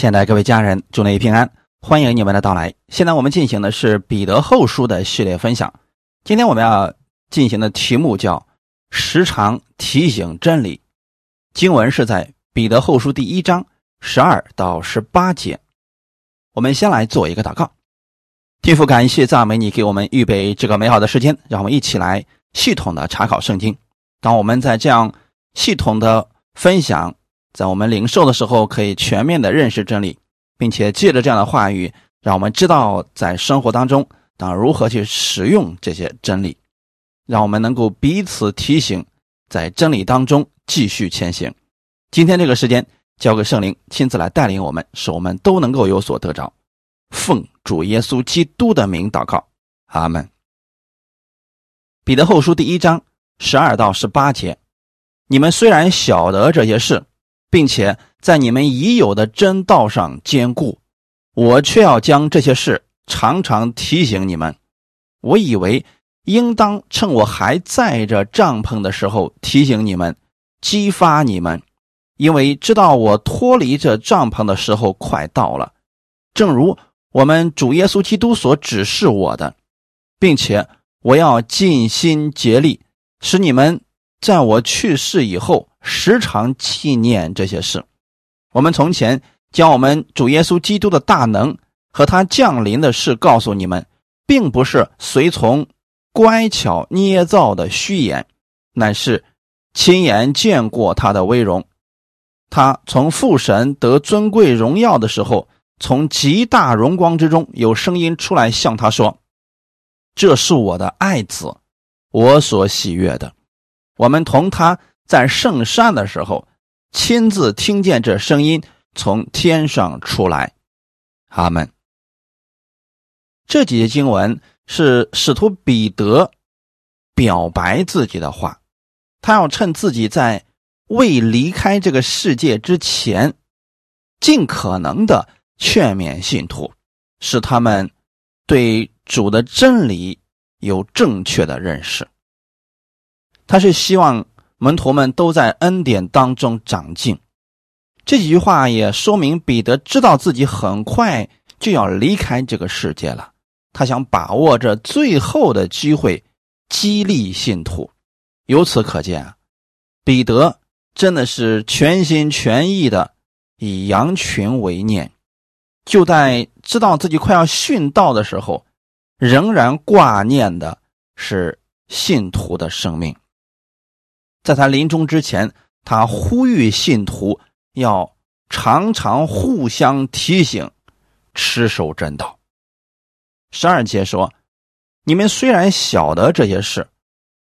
亲爱的各位家人，祝你平安，欢迎你们的到来。现在我们进行的是彼得后书的系列分享。今天我们要进行的题目叫“时常提醒真理”。经文是在彼得后书第一章十二到十八节。我们先来做一个祷告，天父，感谢赞美你给我们预备这个美好的时间，让我们一起来系统的查考圣经。当我们在这样系统的分享。在我们领受的时候，可以全面的认识真理，并且借着这样的话语，让我们知道在生活当中当如何去使用这些真理，让我们能够彼此提醒，在真理当中继续前行。今天这个时间交给圣灵亲自来带领我们，使我们都能够有所得着。奉主耶稣基督的名祷告，阿门。彼得后书第一章十二到十八节，你们虽然晓得这些事。并且在你们已有的真道上坚固，我却要将这些事常常提醒你们。我以为应当趁我还在这帐篷的时候提醒你们，激发你们，因为知道我脱离这帐篷的时候快到了。正如我们主耶稣基督所指示我的，并且我要尽心竭力使你们在我去世以后。时常纪念这些事。我们从前将我们主耶稣基督的大能和他降临的事告诉你们，并不是随从乖巧捏造的虚言，乃是亲眼见过他的威容。他从父神得尊贵荣耀的时候，从极大荣光之中有声音出来向他说：“这是我的爱子，我所喜悦的。”我们同他。在圣山的时候，亲自听见这声音从天上出来，阿门。这几节经文是使徒彼得表白自己的话，他要趁自己在未离开这个世界之前，尽可能的劝勉信徒，使他们对主的真理有正确的认识。他是希望。门徒们都在恩典当中长进，这几句话也说明彼得知道自己很快就要离开这个世界了。他想把握着最后的机会，激励信徒。由此可见啊，彼得真的是全心全意的以羊群为念，就在知道自己快要殉道的时候，仍然挂念的是信徒的生命。在他临终之前，他呼吁信徒要常常互相提醒，持守真道。十二节说：“你们虽然晓得这些事，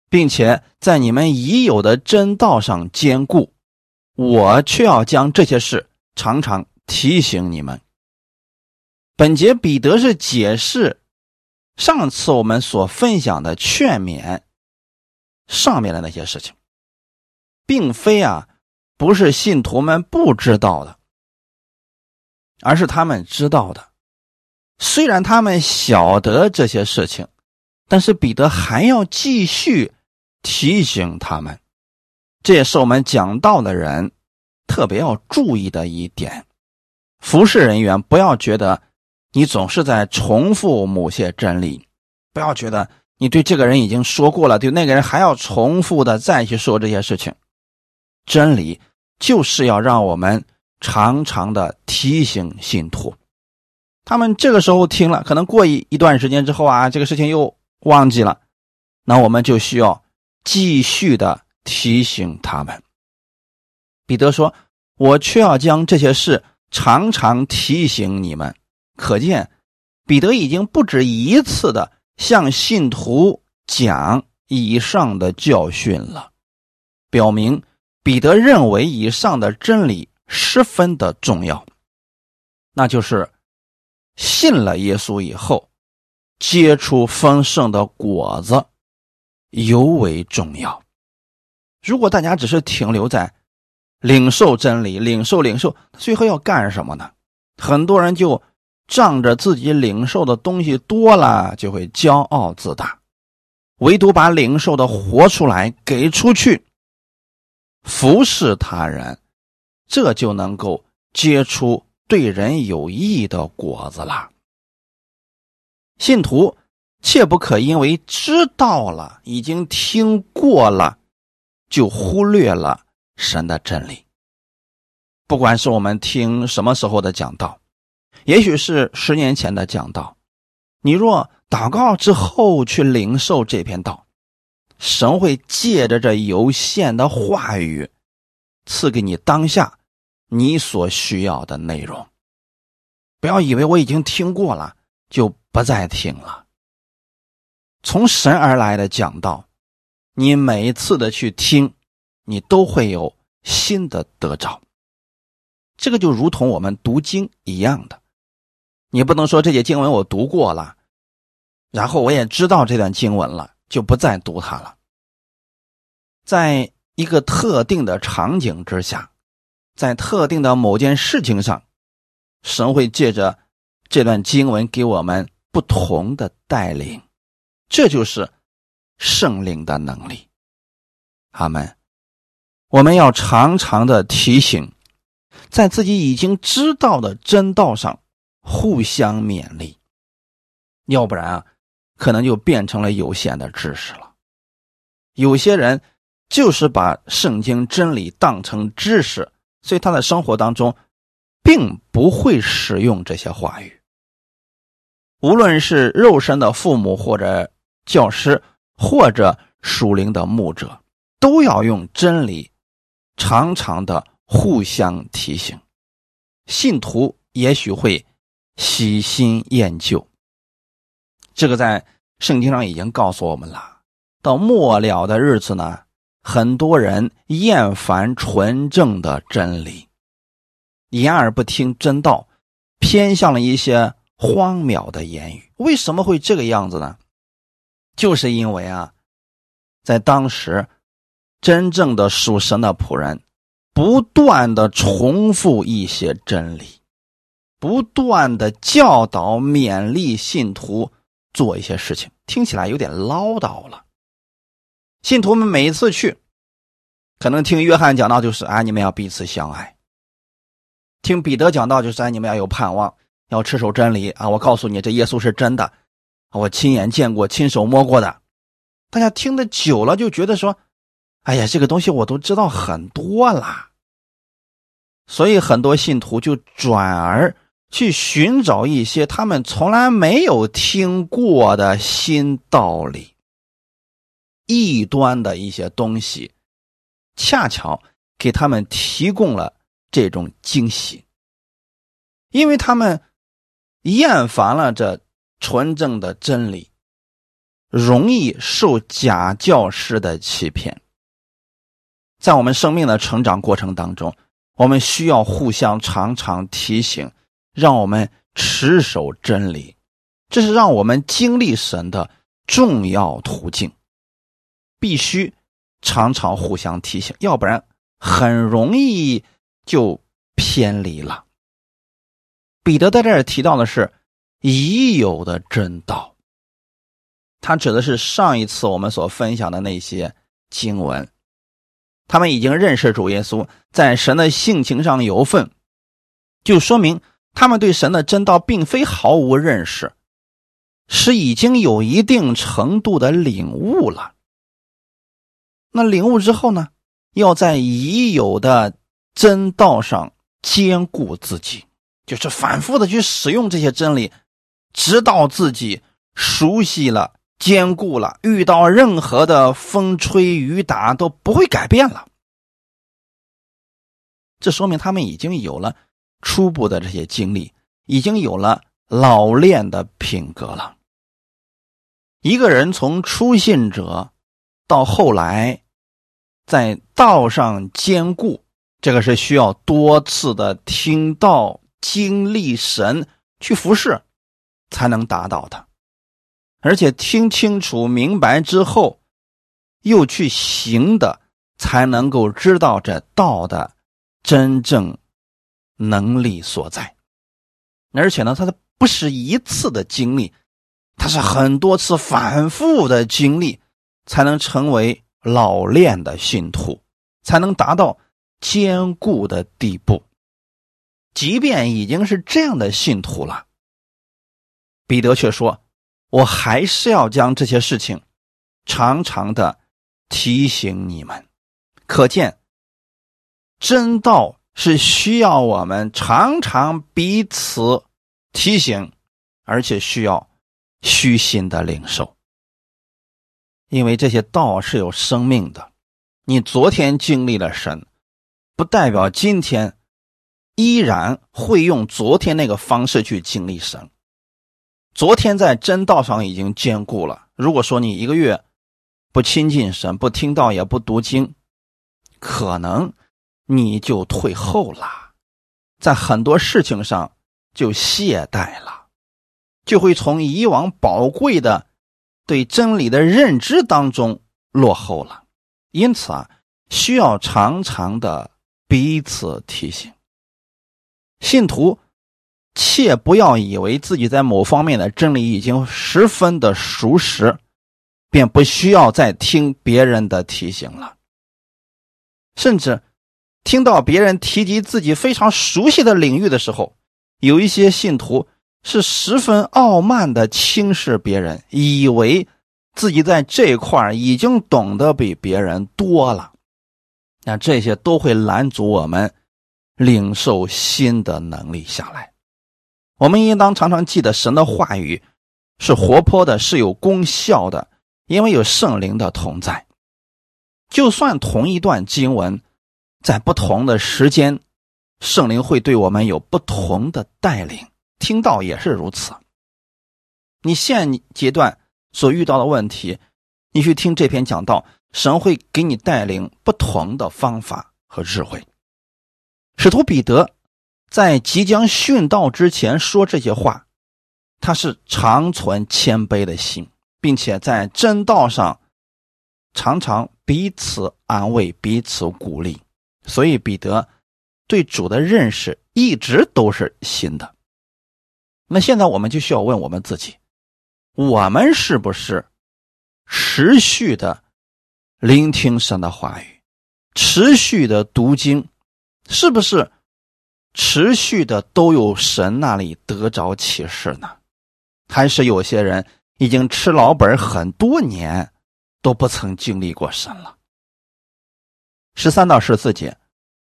并且在你们已有的真道上坚固，我却要将这些事常常提醒你们。”本节彼得是解释上次我们所分享的劝勉上面的那些事情。并非啊，不是信徒们不知道的，而是他们知道的。虽然他们晓得这些事情，但是彼得还要继续提醒他们。这也是我们讲道的人特别要注意的一点。服侍人员不要觉得你总是在重复某些真理，不要觉得你对这个人已经说过了，对那个人还要重复的再去说这些事情。真理就是要让我们常常的提醒信徒，他们这个时候听了，可能过一一段时间之后啊，这个事情又忘记了，那我们就需要继续的提醒他们。彼得说：“我却要将这些事常常提醒你们。”可见，彼得已经不止一次的向信徒讲以上的教训了，表明。彼得认为以上的真理十分的重要，那就是信了耶稣以后，结出丰盛的果子尤为重要。如果大家只是停留在领受真理、领受领受，最后要干什么呢？很多人就仗着自己领受的东西多了，就会骄傲自大，唯独把领受的活出来给出去。服侍他人，这就能够结出对人有益的果子了。信徒切不可因为知道了、已经听过了，就忽略了神的真理。不管是我们听什么时候的讲道，也许是十年前的讲道，你若祷告之后去领受这篇道，神会借着这有限的话语，赐给你当下你所需要的内容。不要以为我已经听过了，就不再听了。从神而来的讲道，你每一次的去听，你都会有新的得着。这个就如同我们读经一样的，你不能说这些经文我读过了，然后我也知道这段经文了，就不再读它了。在一个特定的场景之下，在特定的某件事情上，神会借着这段经文给我们不同的带领。这就是圣灵的能力，阿门。我们要常常的提醒，在自己已经知道的真道上互相勉励，要不然啊，可能就变成了有限的知识了。有些人就是把圣经真理当成知识，所以他在生活当中并不会使用这些话语。无论是肉身的父母或者。教师或者属灵的牧者，都要用真理，常常的互相提醒。信徒也许会喜新厌旧，这个在圣经上已经告诉我们了。到末了的日子呢，很多人厌烦纯正的真理，言而不听真道，偏向了一些荒谬的言语。为什么会这个样子呢？就是因为啊，在当时，真正的属神的仆人，不断的重复一些真理，不断的教导、勉励信徒做一些事情，听起来有点唠叨了。信徒们每一次去，可能听约翰讲到就是啊，你们要彼此相爱；听彼得讲到就是啊，你们要有盼望，要持守真理啊。我告诉你，这耶稣是真的。我亲眼见过、亲手摸过的，大家听的久了就觉得说：“哎呀，这个东西我都知道很多啦。”所以很多信徒就转而去寻找一些他们从来没有听过的新道理、异端的一些东西，恰巧给他们提供了这种惊喜，因为他们厌烦了这。纯正的真理容易受假教师的欺骗。在我们生命的成长过程当中，我们需要互相常常提醒，让我们持守真理，这是让我们经历神的重要途径。必须常常互相提醒，要不然很容易就偏离了。彼得在这儿提到的是。已有的真道，他指的是上一次我们所分享的那些经文，他们已经认识主耶稣，在神的性情上有份，就说明他们对神的真道并非毫无认识，是已经有一定程度的领悟了。那领悟之后呢，要在已有的真道上兼顾自己，就是反复的去使用这些真理。直到自己熟悉了、坚固了，遇到任何的风吹雨打都不会改变了。这说明他们已经有了初步的这些经历，已经有了老练的品格了。一个人从初信者到后来在道上坚固，这个是需要多次的听道、经历神去服侍。才能达到的，而且听清楚、明白之后，又去行的，才能够知道这道的真正能力所在。而且呢，他的不是一次的经历，他是很多次反复的经历，才能成为老练的信徒，才能达到坚固的地步。即便已经是这样的信徒了，彼得却说：“我还是要将这些事情常常的提醒你们。”可见，真道是需要我们常常彼此提醒，而且需要虚心的领受，因为这些道是有生命的。你昨天经历了神，不代表今天。依然会用昨天那个方式去经历神。昨天在真道上已经坚固了。如果说你一个月不亲近神、不听道、也不读经，可能你就退后了，在很多事情上就懈怠了，就会从以往宝贵的对真理的认知当中落后了。因此啊，需要常常的彼此提醒。信徒，切不要以为自己在某方面的真理已经十分的熟识，便不需要再听别人的提醒了。甚至听到别人提及自己非常熟悉的领域的时候，有一些信徒是十分傲慢的轻视别人，以为自己在这块已经懂得比别人多了。那这些都会拦阻我们。领受新的能力下来，我们应当常常记得神的话语是活泼的，是有功效的，因为有圣灵的同在。就算同一段经文，在不同的时间，圣灵会对我们有不同的带领。听到也是如此。你现阶段所遇到的问题，你去听这篇讲道，神会给你带领不同的方法和智慧。使徒彼得在即将殉道之前说这些话，他是常存谦卑的心，并且在真道上常常彼此安慰、彼此鼓励。所以彼得对主的认识一直都是新的。那现在我们就需要问我们自己：我们是不是持续的聆听神的话语，持续的读经？是不是持续的都有神那里得着启示呢？还是有些人已经吃老本很多年，都不曾经历过神了？十三到十四节，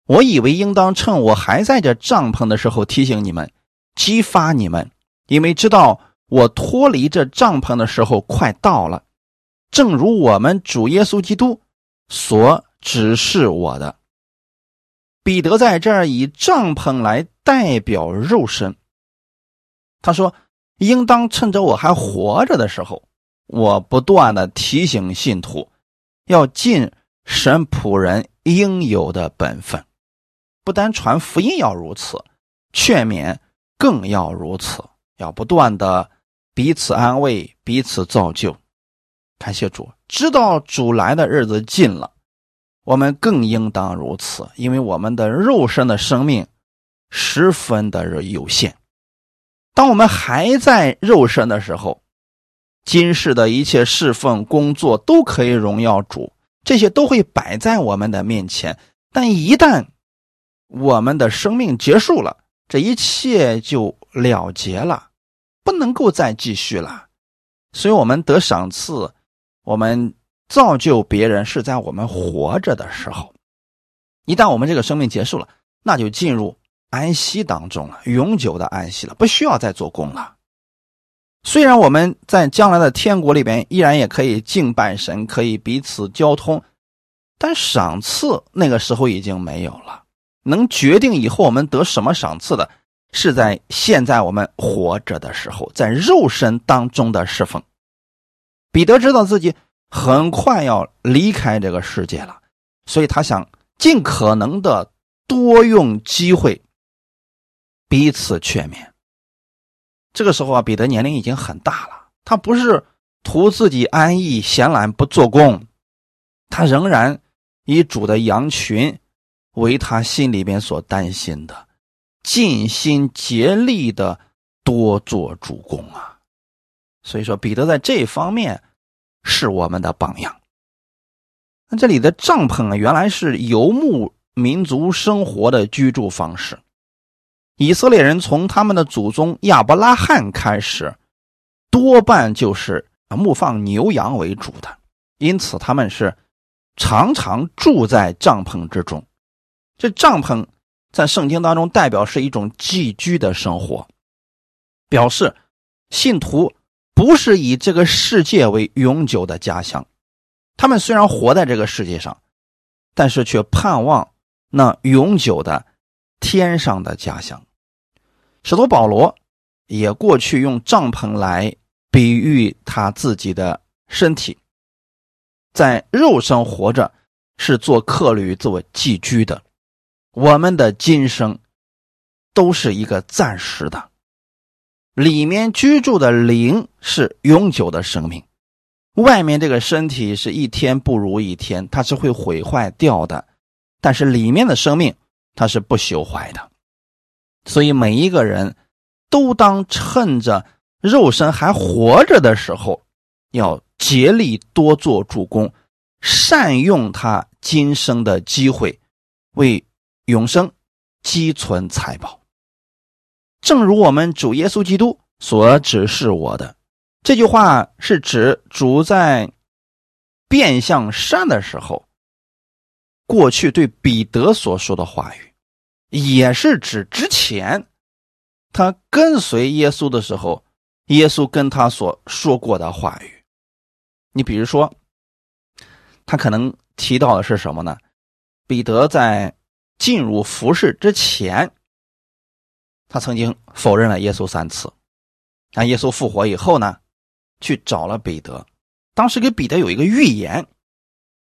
我以为应当趁我还在这帐篷的时候提醒你们，激发你们，因为知道我脱离这帐篷的时候快到了，正如我们主耶稣基督所指示我的。彼得在这儿以帐篷来代表肉身。他说：“应当趁着我还活着的时候，我不断的提醒信徒，要尽神仆人应有的本分。不单传福音要如此，劝勉更要如此，要不断的彼此安慰，彼此造就。感谢主，知道主来的日子近了。”我们更应当如此，因为我们的肉身的生命十分的有限。当我们还在肉身的时候，今世的一切侍奉工作都可以荣耀主，这些都会摆在我们的面前。但一旦我们的生命结束了，这一切就了结了，不能够再继续了。所以，我们得赏赐，我们。造就别人是在我们活着的时候，一旦我们这个生命结束了，那就进入安息当中了，永久的安息了，不需要再做工了。虽然我们在将来的天国里边依然也可以敬拜神，可以彼此交通，但赏赐那个时候已经没有了。能决定以后我们得什么赏赐的，是在现在我们活着的时候，在肉身当中的侍奉。彼得知道自己。很快要离开这个世界了，所以他想尽可能的多用机会彼此劝勉。这个时候啊，彼得年龄已经很大了，他不是图自己安逸闲懒不做工，他仍然以主的羊群为他心里边所担心的，尽心竭力的多做主公啊。所以说，彼得在这方面。是我们的榜样。那这里的帐篷啊，原来是游牧民族生活的居住方式。以色列人从他们的祖宗亚伯拉罕开始，多半就是牧放牛羊为主的，因此他们是常常住在帐篷之中。这帐篷在圣经当中代表是一种寄居的生活，表示信徒不是以这个世界为永久的家乡。他们虽然活在这个世界上，但是却盼望那永久的。天上的家乡，使徒保罗也过去用帐篷来比喻他自己的身体，在肉身活着是做客旅、做寄居的。我们的今生都是一个暂时的，里面居住的灵是永久的生命，外面这个身体是一天不如一天，它是会毁坏掉的，但是里面的生命。它是不朽坏的，所以每一个人都当趁着肉身还活着的时候，要竭力多做助攻，善用他今生的机会，为永生积存财宝。正如我们主耶稣基督所指示我的这句话，是指主在变相山的时候。过去对彼得所说的话语，也是指之前他跟随耶稣的时候，耶稣跟他所说过的话语。你比如说，他可能提到的是什么呢？彼得在进入服饰之前，他曾经否认了耶稣三次。那耶稣复活以后呢，去找了彼得，当时给彼得有一个预言。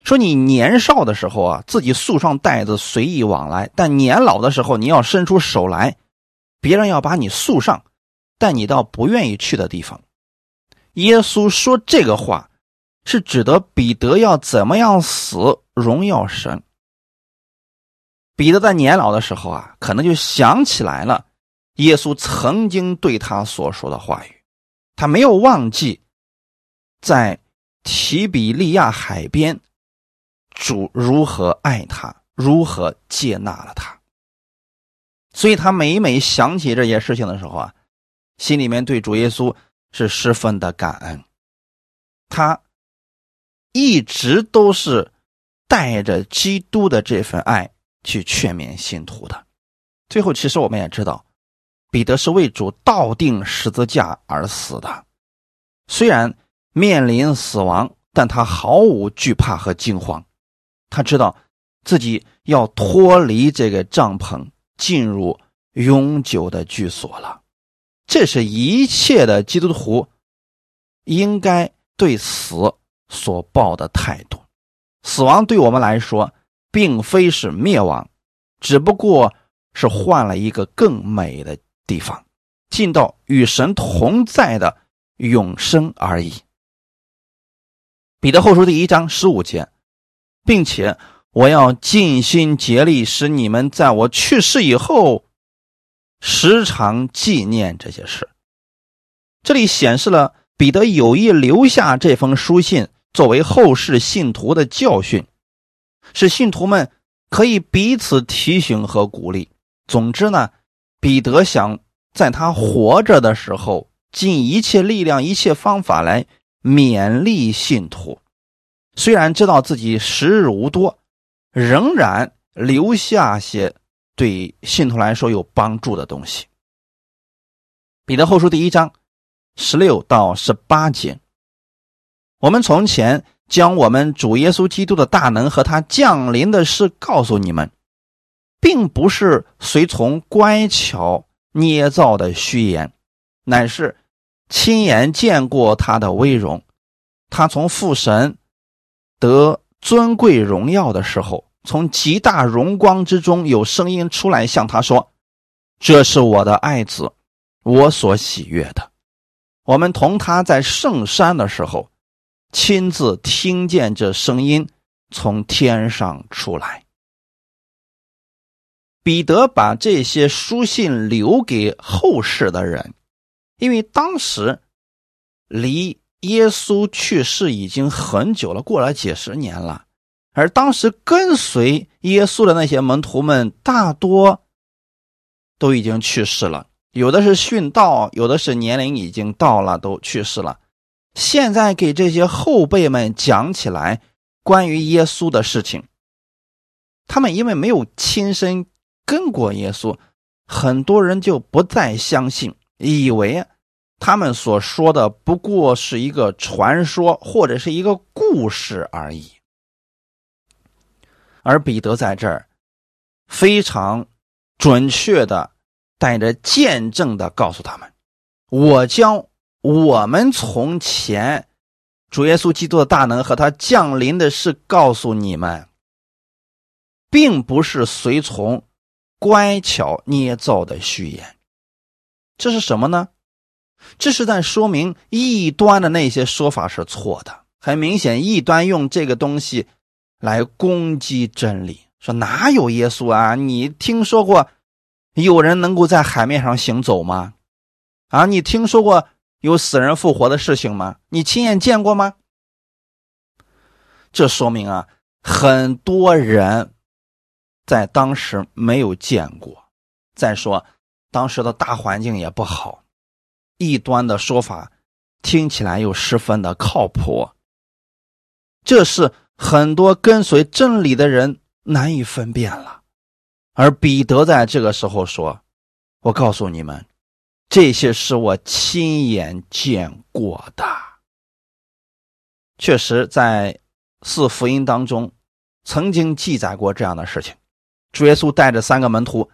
说你年少的时候啊，自己束上带子随意往来；但年老的时候，你要伸出手来，别人要把你束上，带你到不愿意去的地方。耶稣说这个话，是指的彼得要怎么样死，荣耀神。彼得在年老的时候啊，可能就想起来了耶稣曾经对他所说的话语，他没有忘记在提比利亚海边。主如何爱他，如何接纳了他，所以他每每想起这些事情的时候啊，心里面对主耶稣是十分的感恩。他一直都是带着基督的这份爱去劝勉信徒的。最后，其实我们也知道，彼得是为主倒定十字架而死的。虽然面临死亡，但他毫无惧怕和惊慌。他知道自己要脱离这个帐篷，进入永久的居所了。这是一切的基督徒应该对死所抱的态度。死亡对我们来说，并非是灭亡，只不过是换了一个更美的地方，进到与神同在的永生而已。彼得后书第一章十五节。并且我要尽心竭力，使你们在我去世以后，时常纪念这些事。这里显示了彼得有意留下这封书信，作为后世信徒的教训，使信徒们可以彼此提醒和鼓励。总之呢，彼得想在他活着的时候，尽一切力量、一切方法来勉励信徒。虽然知道自己时日无多，仍然留下些对信徒来说有帮助的东西。彼得后书第一章十六到十八节，我们从前将我们主耶稣基督的大能和他降临的事告诉你们，并不是随从乖巧捏造的虚言，乃是亲眼见过他的威荣，他从父神。得尊贵荣耀的时候，从极大荣光之中有声音出来，向他说：“这是我的爱子，我所喜悦的。”我们同他在圣山的时候，亲自听见这声音从天上出来。彼得把这些书信留给后世的人，因为当时离。耶稣去世已经很久了，过了几十年了。而当时跟随耶稣的那些门徒们，大多都已经去世了，有的是殉道，有的是年龄已经到了都去世了。现在给这些后辈们讲起来关于耶稣的事情，他们因为没有亲身跟过耶稣，很多人就不再相信，以为他们所说的不过是一个传说或者是一个故事而已。而彼得在这儿非常准确的带着见证的告诉他们：“我将我们从前主耶稣基督的大能和他降临的事告诉你们，并不是随从乖巧捏造的虚言。这是什么呢？这是在说明异端的那些说法是错的。很明显，异端用这个东西。”来攻击真理，说哪有耶稣啊？你听说过有人能够在海面上行走吗？啊，你听说过有死人复活的事情吗？你亲眼见过吗？这说明啊，很多人在当时没有见过。再说，当时的大环境也不好，异端的说法听起来又十分的靠谱。这是。很多跟随真理的人难以分辨了，而彼得在这个时候说：“我告诉你们，这些是我亲眼见过的。确实，在四福音当中曾经记载过这样的事情。主耶稣带着三个门徒，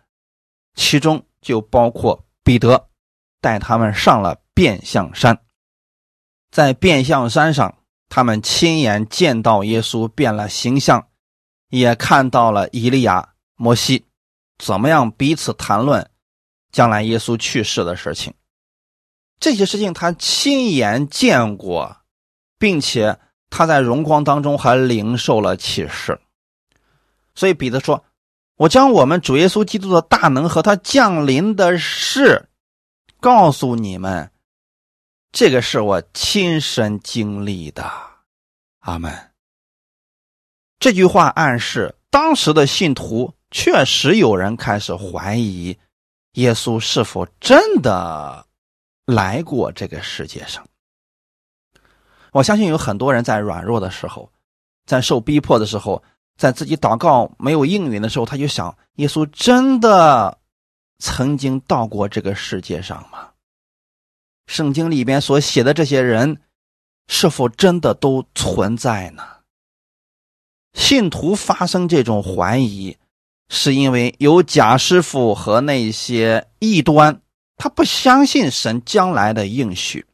其中就包括彼得，带他们上了变相山，在变相山上。”他们亲眼见到耶稣变了形象，也看到了以利亚、摩西怎么样彼此谈论将来耶稣去世的事情。这些事情他亲眼见过，并且他在荣光当中还领受了启示。所以彼得说：“我将我们主耶稣基督的大能和他降临的事告诉你们。”这个是我亲身经历的，阿门。这句话暗示当时的信徒确实有人开始怀疑耶稣是否真的来过这个世界上。我相信有很多人在软弱的时候，在受逼迫的时候，在自己祷告没有应允的时候，他就想：耶稣真的曾经到过这个世界上吗？圣经里边所写的这些人，是否真的都存在呢？信徒发生这种怀疑，是因为有假师傅和那些异端，他不相信神将来的应许，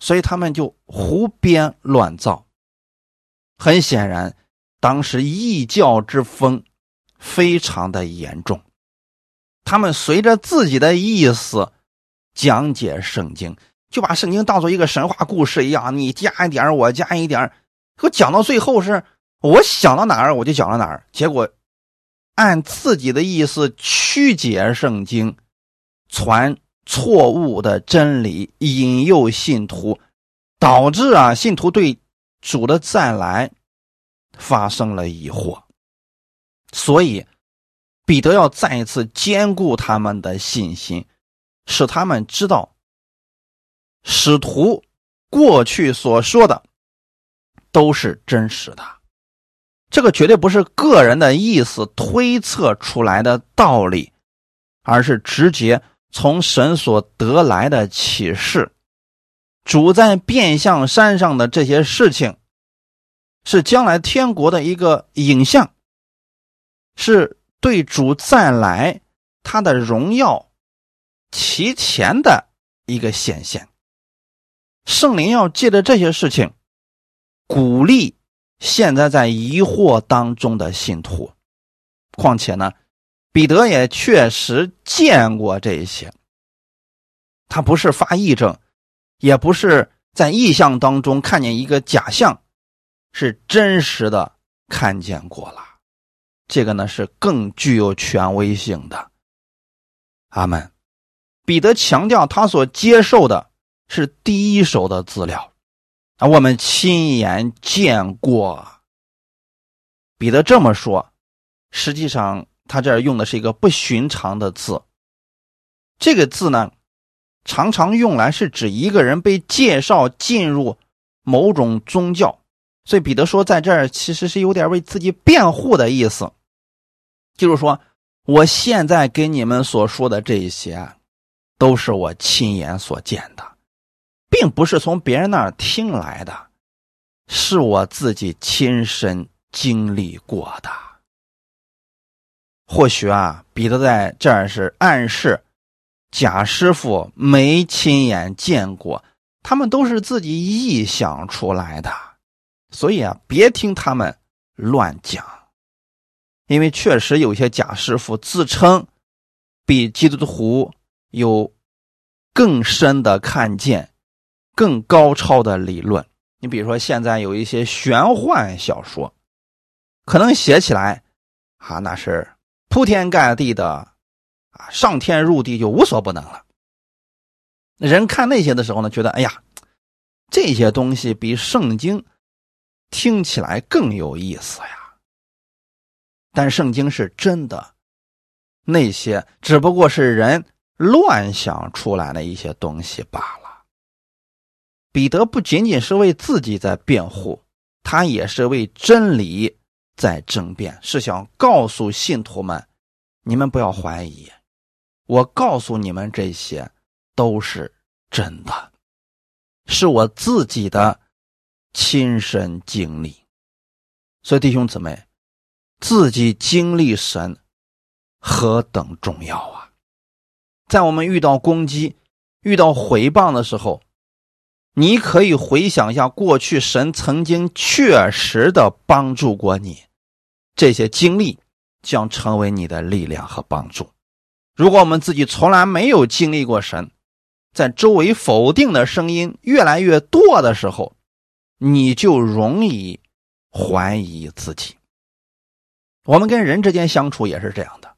所以他们就胡编乱造。很显然，当时异教之风非常的严重，他们随着自己的意思。讲解圣经，就把圣经当做一个神话故事一样，你加一点我加一点可讲到最后是我想到哪儿我就讲到哪儿，结果按自己的意思曲解圣经，传错误的真理，引诱信徒，导致啊信徒对主的再来发生了疑惑，所以彼得要再一次兼顾他们的信心。使他们知道，使徒过去所说的都是真实的，这个绝对不是个人的意思推测出来的道理，而是直接从神所得来的启示。主在变相山上的这些事情，是将来天国的一个影像，是对主再来他的荣耀。提前的一个显现，圣灵要借着这些事情鼓励现在在疑惑当中的信徒。况且呢，彼得也确实见过这些，他不是发癔症，也不是在异象当中看见一个假象，是真实的看见过了。这个呢是更具有权威性的。阿门。彼得强调，他所接受的是第一手的资料，啊，我们亲眼见过。彼得这么说，实际上他这儿用的是一个不寻常的字。这个字呢，常常用来是指一个人被介绍进入某种宗教，所以彼得说，在这儿其实是有点为自己辩护的意思，就是说，我现在跟你们所说的这些，都是我亲眼所见的，并不是从别人那儿听来的，是我自己亲身经历过的。或许啊，彼得在这儿是暗示。贾师傅没亲眼见过，他们都是自己臆想出来的，所以啊，别听他们乱讲，因为确实有些贾师傅自称比基督徒有更深的看见、更高超的理论。你比如说，现在有一些玄幻小说，可能写起来啊，那是铺天盖地的。啊，上天入地就无所不能了。人看那些的时候呢，觉得哎呀，这些东西比圣经听起来更有意思呀。但圣经是真的，那些只不过是人乱想出来的一些东西罢了。彼得不仅仅是为自己在辩护，他也是为真理在争辩，是想告诉信徒们：你们不要怀疑。我告诉你们，这些都是真的，是我自己的亲身经历。所以，弟兄姊妹，自己经历神何等重要啊！在我们遇到攻击、遇到回谤的时候，你可以回想一下过去神曾经确实的帮助过你，这些经历将成为你的力量和帮助。如果我们自己从来没有经历过神，在周围否定的声音越来越多的时候，你就容易怀疑自己。我们跟人之间相处也是这样的。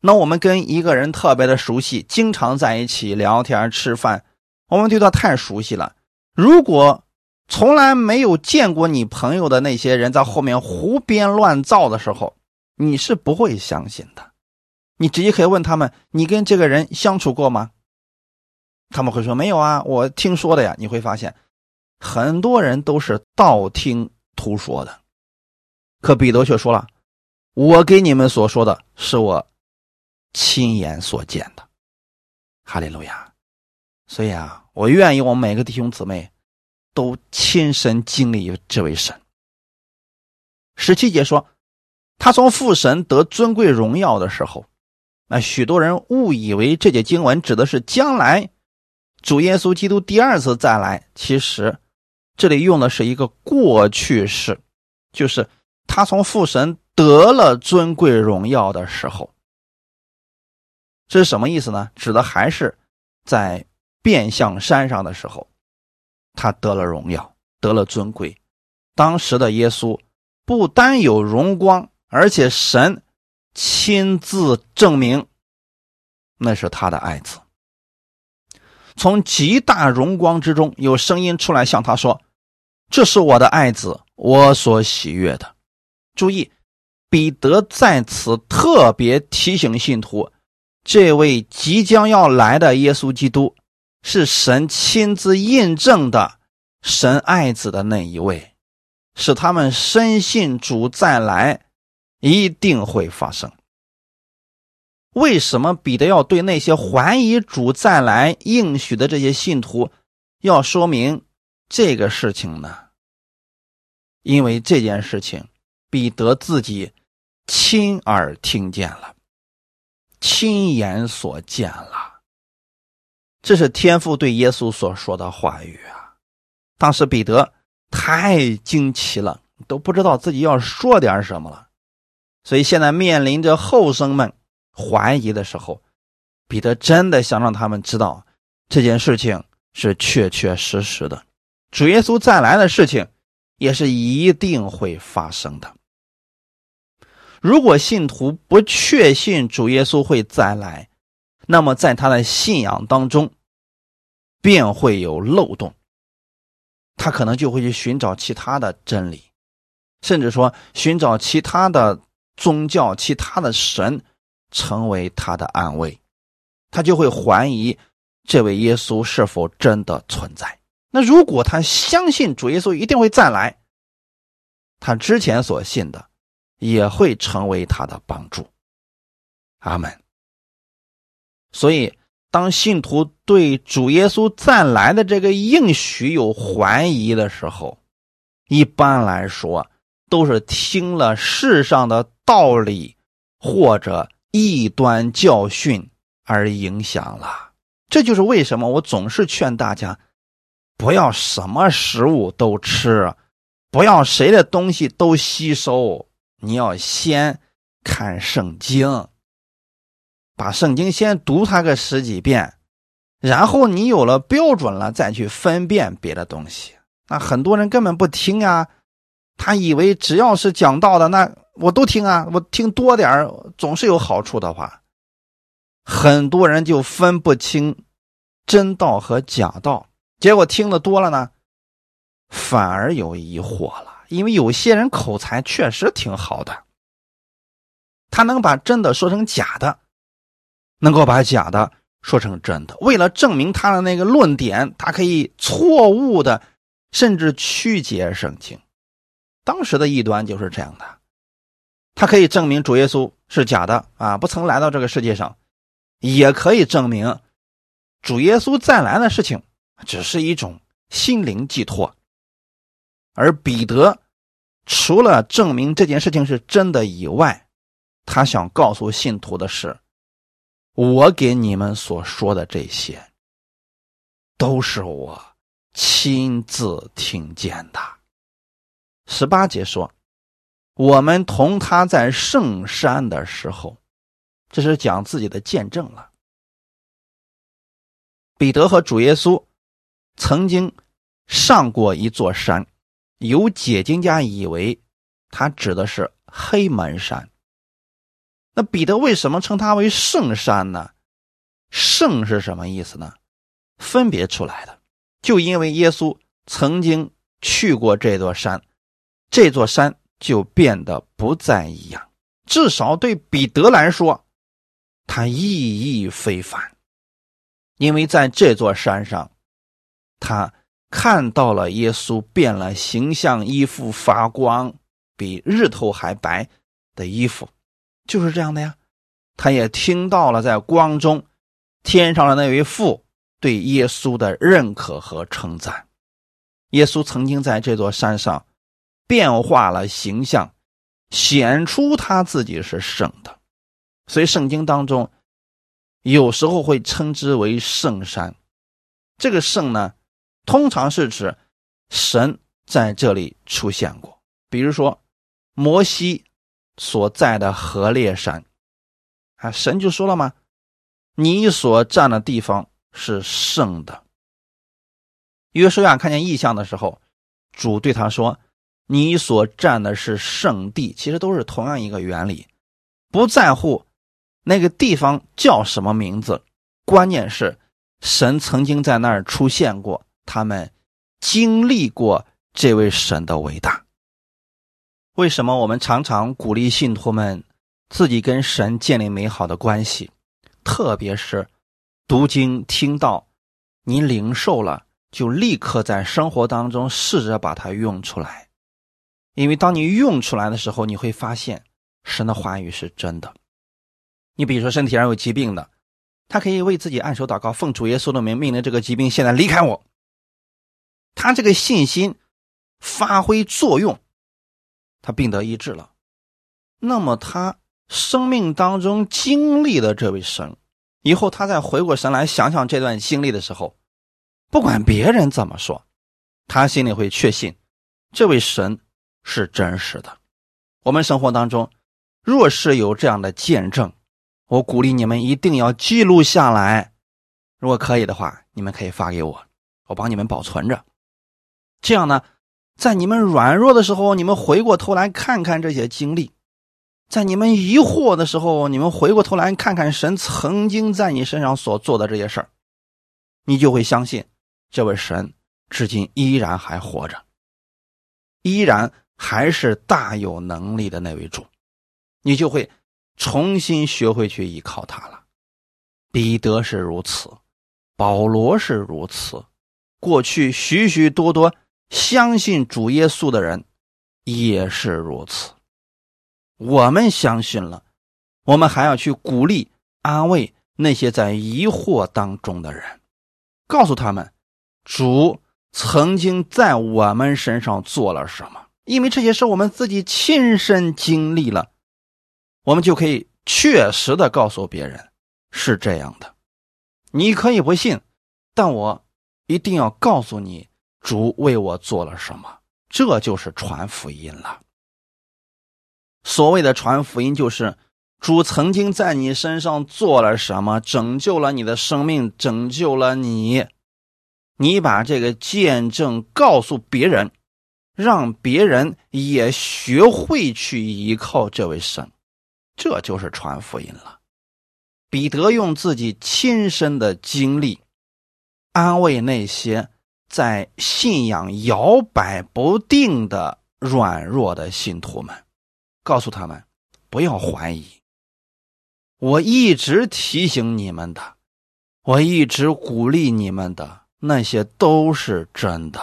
那我们跟一个人特别的熟悉，经常在一起聊天吃饭，我们对他太熟悉了。如果从来没有见过你朋友的那些人在后面胡编乱造的时候，你是不会相信的。你直接可以问他们：“你跟这个人相处过吗？”他们会说：“没有啊，我听说的呀。”你会发现，很多人都是道听途说的。可彼得却说了：“我给你们所说的是我亲眼所见的。”哈利路亚！所以啊，我愿意我们每个弟兄姊妹都亲身经历这位神。十七节说：“他从父神得尊贵荣耀的时候。”那许多人误以为这节经文指的是将来主耶稣基督第二次再来，其实这里用的是一个过去式，就是他从父神得了尊贵荣耀的时候。这是什么意思呢？指的还是在变相山上的时候，他得了荣耀，得了尊贵。当时的耶稣不单有荣光，而且神。亲自证明，那是他的爱子。从极大荣光之中，有声音出来向他说：“这是我的爱子，我所喜悦的。”注意，彼得在此特别提醒信徒，这位即将要来的耶稣基督，是神亲自印证的神爱子的那一位，使他们深信主再来。一定会发生。为什么彼得要对那些怀疑主再来应许的这些信徒要说明这个事情呢？因为这件事情，彼得自己亲耳听见了，亲眼所见了。这是天父对耶稣所说的话语啊！当时彼得太惊奇了，都不知道自己要说点什么了。所以现在面临着后生们怀疑的时候，彼得真的想让他们知道这件事情是确确实实的，主耶稣再来的事情也是一定会发生的。如果信徒不确信主耶稣会再来，那么在他的信仰当中便会有漏洞，他可能就会去寻找其他的真理，甚至说寻找其他的。宗教、其他的神成为他的安慰，他就会怀疑这位耶稣是否真的存在。那如果他相信主耶稣一定会再来，他之前所信的也会成为他的帮助。阿门。所以，当信徒对主耶稣再来的这个应许有怀疑的时候，一般来说都是听了世上的道理或者异端教训而影响了。这就是为什么我总是劝大家。不要什么食物都吃，不要谁的东西都吸收。你要先看圣经，把圣经先读它个十几遍，然后你有了标准了，再去分辨别的东西。那很多人根本不听啊，他以为只要是讲道的，那我都听啊，我听多点总是有好处的话，很多人就分不清真道和假道。结果听的多了呢，反而有疑惑了，因为有些人口才确实挺好的，他能把真的说成假的，能够把假的说成真的。为了证明他的那个论点，他可以错误的，甚至曲解圣经。当时的异端就是这样的，他可以证明主耶稣是假的啊，不曾来到这个世界上，也可以证明主耶稣再来的事情。只是一种心灵寄托，而彼得除了证明这件事情是真的以外，他想告诉信徒的是：我给你们所说的这些，都是我亲自听见的。十八节说，我们同他在圣山的时候，这是讲自己的见证了。彼得和主耶稣。曾经上过一座山，有解经家以为他指的是黑门山。那彼得为什么称它为圣山呢？圣是什么意思呢？分别出来的，就因为耶稣曾经去过这座山，这座山就变得不再一样。至少对彼得来说，他意义非凡，因为在这座山上。他看到了耶稣变了形象，衣服发光，比日头还白的衣服，就是这样的呀。他也听到了在光中，天上的那位父对耶稣的认可和称赞。耶稣曾经在这座山上变化了形象，显出他自己是圣的，所以圣经当中有时候会称之为圣山。这个圣呢？通常是指神在这里出现过，比如说摩西所在的河烈山，啊，神就说了吗？你所站的地方是圣的。约书亚看见异象的时候，主对他说：“你所站的是圣地。”其实都是同样一个原理，不在乎那个地方叫什么名字，关键是神曾经在那儿出现过。他们经历过这位神的伟大。为什么我们常常鼓励信徒们自己跟神建立美好的关系？特别是读经听到，你领受了，就立刻在生活当中试着把它用出来。因为当你用出来的时候，你会发现神的话语是真的。你比如说身体上有疾病的，他可以为自己按手祷告，奉主耶稣的名命令这个疾病现在离开我。他这个信心发挥作用，他病得医治了。那么他生命当中经历的这位神，以后他再回过神来想想这段经历的时候，不管别人怎么说，他心里会确信这位神是真实的。我们生活当中若是有这样的见证，我鼓励你们一定要记录下来。如果可以的话，你们可以发给我，我帮你们保存着。这样呢，在你们软弱的时候，你们回过头来看看这些经历；在你们疑惑的时候，你们回过头来看看神曾经在你身上所做的这些事儿，你就会相信这位神至今依然还活着，依然还是大有能力的那位主。你就会重新学会去依靠他了。彼得是如此，保罗是如此，过去许许多多相信主耶稣的人也是如此。我们相信了，我们还要去鼓励、安慰那些在疑惑当中的人，告诉他们，主曾经在我们身上做了什么，因为这些是我们自己亲身经历了，我们就可以确实的告诉别人。是这样的，你可以不信，但我一定要告诉你，主为我做了什么。这就是传福音了。所谓的传福音，就是主曾经在你身上做了什么，拯救了你的生命，拯救了你。你把这个见证告诉别人，让别人也学会去依靠这位神，这就是传福音了。彼得用自己亲身的经历，安慰那些在信仰摇摆不定的软弱的信徒们，告诉他们不要怀疑。我一直提醒你们的，我一直鼓励你们的，那些都是真的。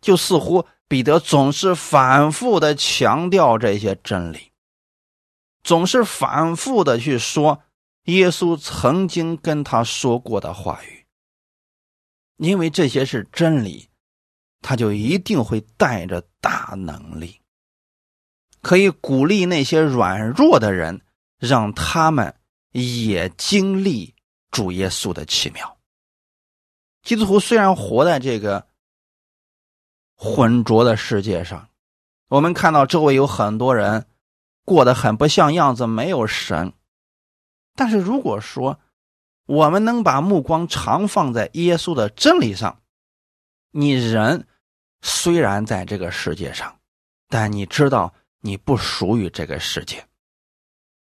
就似乎彼得总是反复的强调这些真理，总是反复的去说。耶稣曾经跟他说过的话语，因为这些是真理，他就一定会带着大能力，可以鼓励那些软弱的人，让他们也经历主耶稣的奇妙。基督徒虽然活在这个浑浊的世界上，我们看到周围有很多人过得很不像样子，没有神。但是如果说我们能把目光常放在耶稣的真理上，你人虽然在这个世界上，但你知道你不属于这个世界。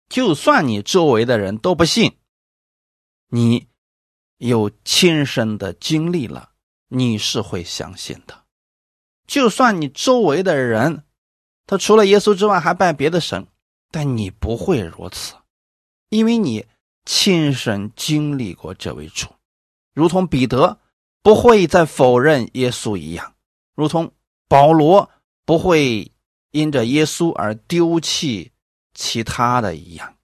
就算你周围的人都不信，你有亲身的经历了，你是会相信的。就算你周围的人他除了耶稣之外还拜别的神，但你不会如此。因为你亲身经历过这位主，如同彼得不会再否认耶稣一样，如同保罗不会因着耶稣而丢弃其他的一样，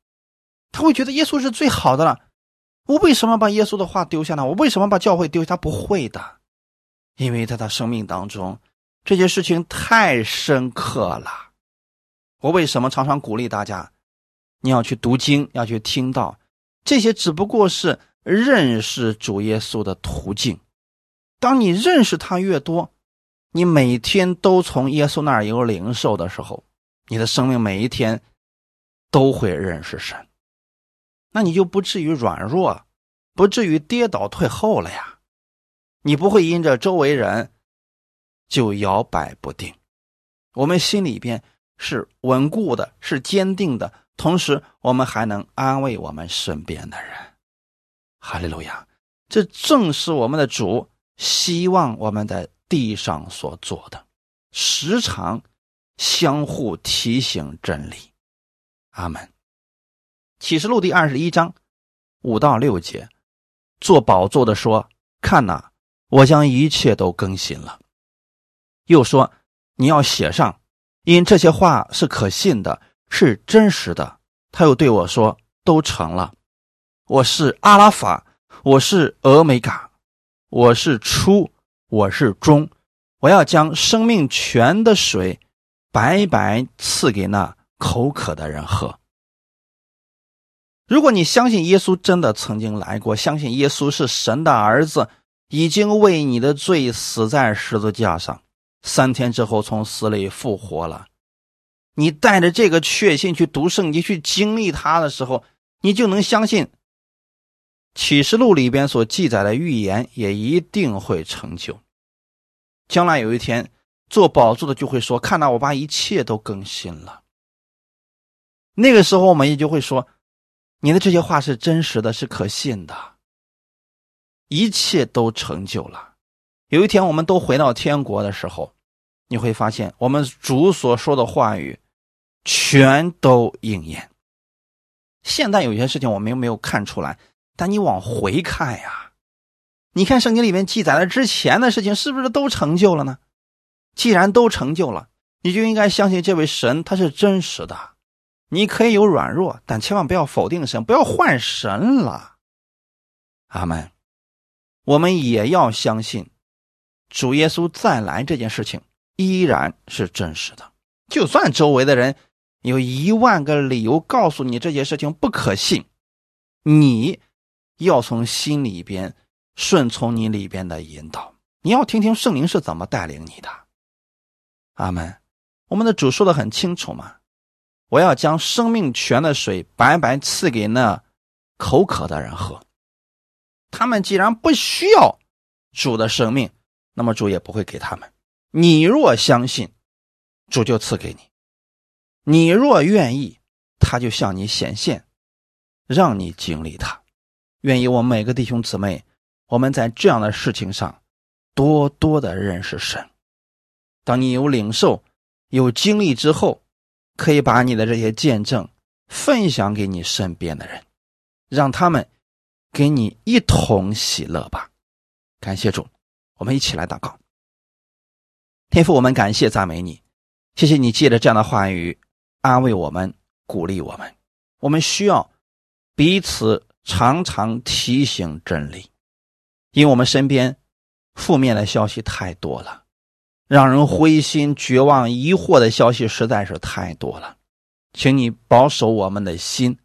他会觉得耶稣是最好的了。我为什么把耶稣的话丢下呢？我为什么把教会丢下？他不会的，因为在他生命当中，这些事情太深刻了。我为什么常常鼓励大家？你要去读经，要去听到，这些只不过是认识主耶稣的途径。当你认识他越多，你每天都从耶稣那儿有领受的时候，你的生命每一天都会认识神，那你就不至于软弱，不至于跌倒退后了呀。你不会因着周围人就摇摆不定，我们心里边是稳固的，是坚定的。同时，我们还能安慰我们身边的人。哈利路亚！这正是我们的主希望我们在地上所做的，时常相互提醒真理。阿门。启示录第二十一章五到六节，做宝座的说：“看哪，我将一切都更新了。”又说：“你要写上，因这些话是可信的。”是真实的，他又对我说：“都成了，我是阿拉法，我是俄美嘎，我是初，我是终，我要将生命泉的水白白赐给那口渴的人喝。如果你相信耶稣真的曾经来过，相信耶稣是神的儿子，已经为你的罪死在十字架上，三天之后从死里复活了。”你带着这个确信去读圣经，去经历它的时候，你就能相信启示录里边所记载的预言也一定会成就。将来有一天，做宝座的就会说：“看到我把一切都更新了。”那个时候，我们也就会说：“你的这些话是真实的，是可信的，一切都成就了。”有一天，我们都回到天国的时候，你会发现我们主所说的话语。全都应验。现在有些事情我们又没有看出来，但你往回看呀，你看圣经里面记载了之前的事情，是不是都成就了呢？既然都成就了，你就应该相信这位神他是真实的。你可以有软弱，但千万不要否定神，不要换神了。阿门。我们也要相信，主耶稣再来这件事情依然是真实的。就算周围的人有一万个理由告诉你这件事情不可信，你要从心里边顺从你里边的引导，你要听听圣灵是怎么带领你的。阿门。我们的主说的很清楚嘛，我要将生命泉的水白白赐给那口渴的人喝。他们既然不需要主的生命，那么主也不会给他们。你若相信，主就赐给你；你若愿意，他就向你显现，让你经历他。愿意我们每个弟兄姊妹，我们在这样的事情上多多的认识神。当你有领受、有经历之后，可以把你的这些见证分享给你身边的人，让他们。跟你一同喜乐吧，感谢主，我们一起来祷告。天父，我们感谢赞美你，谢谢你借着这样的话语安慰我们、鼓励我们。我们需要彼此常常提醒真理，因为我们身边负面的消息太多了，让人灰心、绝望、疑惑的消息实在是太多了。请你保守我们的心，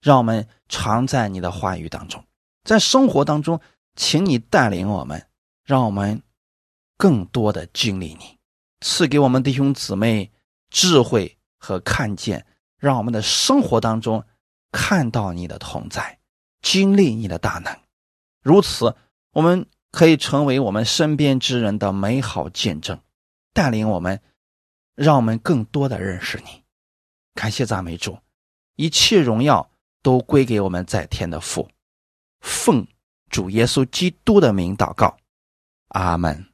让我们常在你的话语当中。在生活当中，请你带领我们，让我们更多的经历你，赐给我们弟兄姊妹智慧和看见，让我们的生活当中看到你的同在，经历你的大能。如此，我们可以成为我们身边之人的美好见证，带领我们，让我们更多的认识你。感谢赞美主，一切荣耀都归给我们在天的父。奉主耶稣基督的名祷告，阿门。